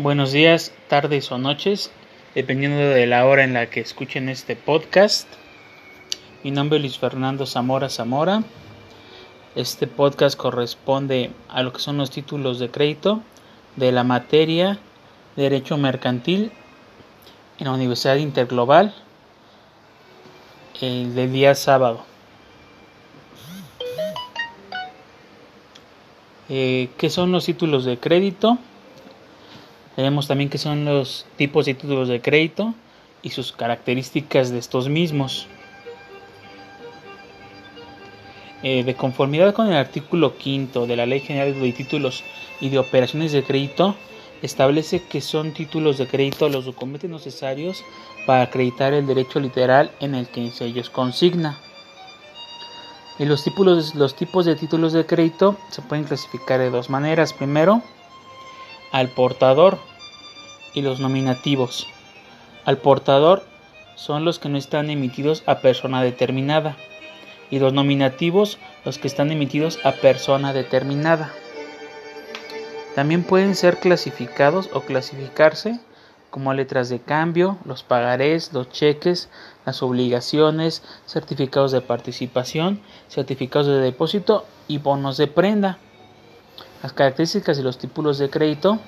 Buenos días, tardes o noches, dependiendo de la hora en la que escuchen este podcast. Mi nombre es Luis Fernando Zamora Zamora. Este podcast corresponde a lo que son los títulos de crédito de la materia Derecho Mercantil en la Universidad Interglobal el del día sábado. Eh, ¿Qué son los títulos de crédito? Tenemos también qué son los tipos de títulos de crédito y sus características de estos mismos. Eh, de conformidad con el artículo quinto de la Ley General de Títulos y de Operaciones de Crédito, establece que son títulos de crédito los documentos necesarios para acreditar el derecho literal en el que se ellos consigna. Y los, tipos, los tipos de títulos de crédito se pueden clasificar de dos maneras. Primero, al portador y los nominativos. Al portador son los que no están emitidos a persona determinada y los nominativos los que están emitidos a persona determinada. También pueden ser clasificados o clasificarse como letras de cambio, los pagarés, los cheques, las obligaciones, certificados de participación, certificados de depósito y bonos de prenda. Las características de los títulos de crédito,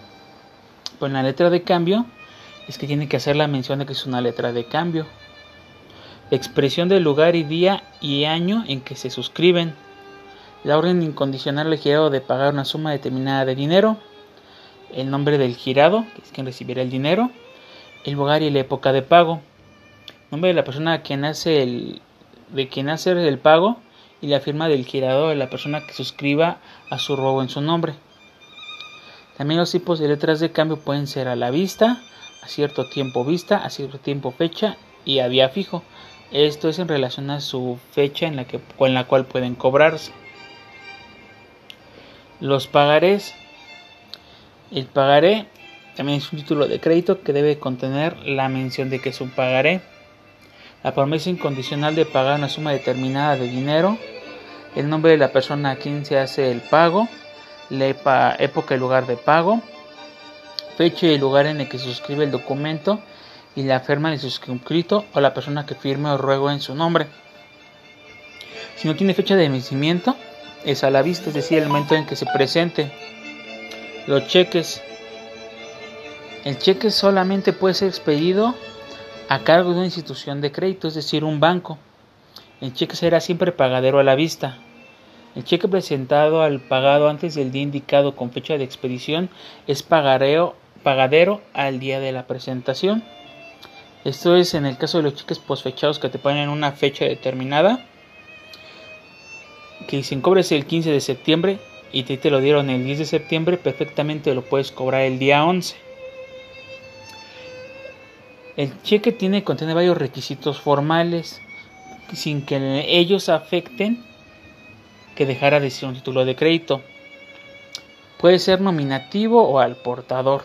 pues la letra de cambio es que tiene que hacer la mención de que es una letra de cambio. expresión del lugar y día y año en que se suscriben. La orden incondicional del girado de pagar una suma determinada de dinero. El nombre del girado, que es quien recibirá el dinero. El lugar y la época de pago. Nombre de la persona de quien hace el pago y la firma del girado de la persona que suscriba a su robo en su nombre. También los tipos de letras de cambio pueden ser a la vista, a cierto tiempo vista, a cierto tiempo fecha y a día fijo. Esto es en relación a su fecha en la que, con la cual pueden cobrarse. Los pagarés. El pagaré también es un título de crédito que debe contener la mención de que es un pagaré la promesa incondicional de pagar una suma determinada de dinero, el nombre de la persona a quien se hace el pago, la época y lugar de pago, fecha y lugar en el que se suscribe el documento y la firma del suscrito o la persona que firme o ruego en su nombre. Si no tiene fecha de vencimiento, es a la vista, es decir, el momento en que se presente. Los cheques. El cheque solamente puede ser expedido a cargo de una institución de crédito, es decir, un banco. El cheque será siempre pagadero a la vista. El cheque presentado al pagado antes del día indicado con fecha de expedición es pagadero al día de la presentación. Esto es en el caso de los cheques posfechados que te ponen una fecha determinada. Que dicen cobres el 15 de septiembre y te, te lo dieron el 10 de septiembre, perfectamente lo puedes cobrar el día 11. El cheque tiene contiene varios requisitos formales sin que ellos afecten que dejara de ser un título de crédito. Puede ser nominativo o al portador.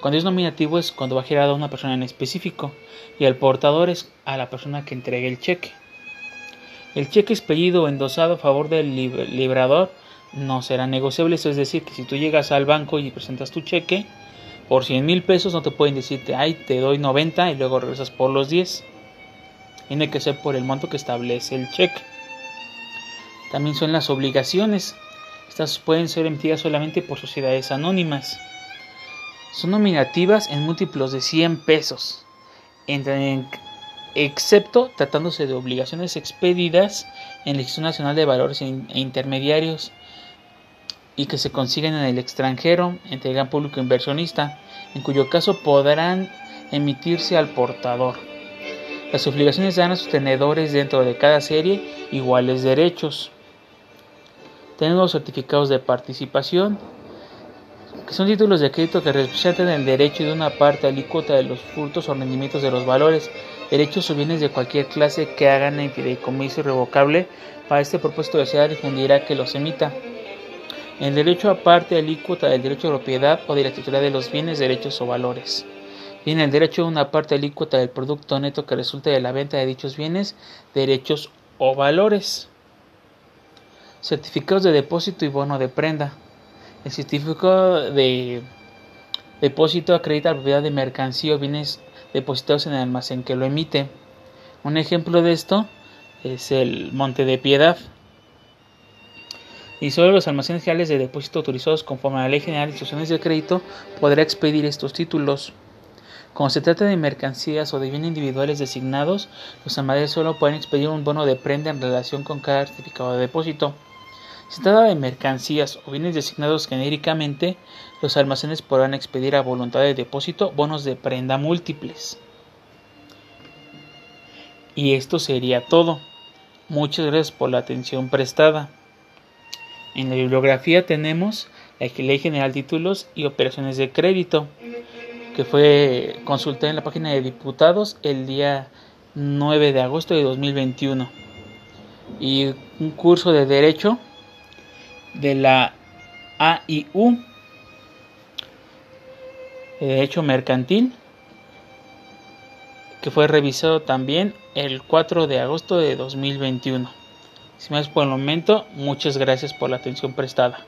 Cuando es nominativo es cuando va girado a una persona en específico y al portador es a la persona que entregue el cheque. El cheque expedido o endosado a favor del librador no será negociable, eso es decir, que si tú llegas al banco y presentas tu cheque, por 100 mil pesos no te pueden decirte, ay, te doy 90 y luego regresas por los 10. Tiene que ser por el monto que establece el cheque. También son las obligaciones. Estas pueden ser emitidas solamente por sociedades anónimas. Son nominativas en múltiplos de 100 pesos, excepto tratándose de obligaciones expedidas en el Registro Nacional de Valores e Intermediarios y que se consiguen en el extranjero entre el gran público inversionista, en cuyo caso podrán emitirse al portador. Las obligaciones dan a sus tenedores dentro de cada serie iguales derechos. Tenemos certificados de participación, que son títulos de crédito que representan el derecho de una parte alícuota de los frutos o rendimientos de los valores, derechos o bienes de cualquier clase que hagan en fideicomiso irrevocable. Para este propósito, ciudad difundirá que los emita. El derecho aparte alícuota del derecho de propiedad o de la titularidad de los bienes, derechos o valores. Viene el derecho a una parte alícuota del producto neto que resulte de la venta de dichos bienes, derechos o valores. Certificados de depósito y bono de prenda. El certificado de Depósito acredita la propiedad de mercancía o bienes depositados en el almacén que lo emite. Un ejemplo de esto es el Monte de Piedad. Y solo los almacenes generales de depósito autorizados conforme a la Ley General de Instituciones de Crédito podrá expedir estos títulos. Cuando se trata de mercancías o de bienes individuales designados, los almacenes solo pueden expedir un bono de prenda en relación con cada certificado de depósito. Si se trata de mercancías o bienes designados genéricamente, los almacenes podrán expedir a voluntad de depósito bonos de prenda múltiples. Y esto sería todo. Muchas gracias por la atención prestada. En la bibliografía tenemos la Ley General de Títulos y Operaciones de Crédito, que fue consultada en la página de diputados el día 9 de agosto de 2021. Y un curso de Derecho de la AIU, de Derecho Mercantil, que fue revisado también el 4 de agosto de 2021. Sin más por el momento, muchas gracias por la atención prestada.